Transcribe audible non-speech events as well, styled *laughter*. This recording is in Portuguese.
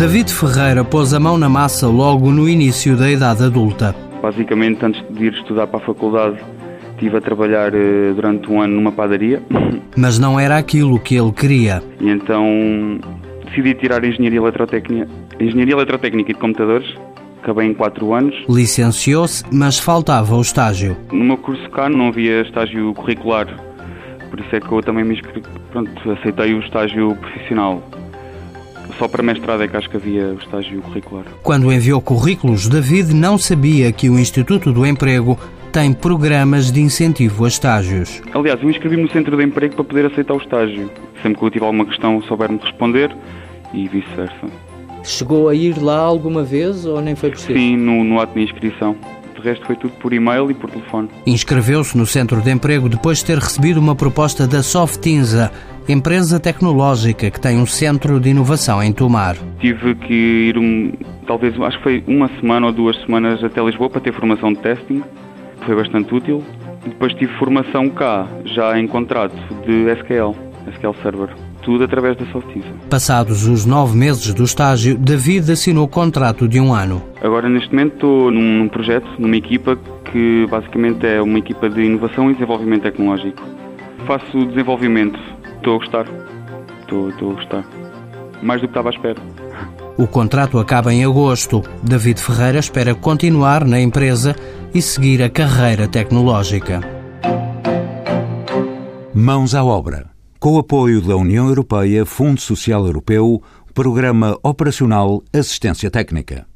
David Ferreira pôs a mão na massa logo no início da idade adulta. Basicamente, antes de ir estudar para a faculdade, estive a trabalhar eh, durante um ano numa padaria. *laughs* Mas não era aquilo que ele queria. E então decidi tirar Engenharia Eletrotécnica, Engenharia Eletrotécnica e de Computadores. Acabei em 4 anos. Licenciou-se, mas faltava o estágio. No meu curso cá não havia estágio curricular. Por isso é que eu também me inscrevi, pronto, aceitei o estágio profissional. Só para mestrado é que acho que havia o estágio curricular. Quando enviou currículos, David não sabia que o Instituto do Emprego tem programas de incentivo a estágios. Aliás, eu inscrevi-me no centro de emprego para poder aceitar o estágio. Sempre que eu tiver alguma questão, souber-me responder e vice-versa. Chegou a ir lá alguma vez ou nem foi possível? Sim, no, no ato de inscrição. De resto foi tudo por e-mail e por telefone. Inscreveu-se no centro de emprego depois de ter recebido uma proposta da Softinza, empresa tecnológica que tem um centro de inovação em Tomar. Tive que ir, um, talvez, acho que foi uma semana ou duas semanas até Lisboa para ter formação de testing. Foi bastante útil. Depois tive formação cá, já em contrato, de SQL, SQL Server. Tudo através da Softinza. Passados os nove meses do estágio, David assinou contrato de um ano. Agora, neste momento, estou num, num projeto, numa equipa que basicamente é uma equipa de inovação e desenvolvimento tecnológico. Faço desenvolvimento. Estou a gostar. Estou, estou a gostar. Mais do que estava à espera. O contrato acaba em agosto. David Ferreira espera continuar na empresa e seguir a carreira tecnológica. Mãos à obra. Com o apoio da União Europeia, Fundo Social Europeu, Programa Operacional Assistência Técnica.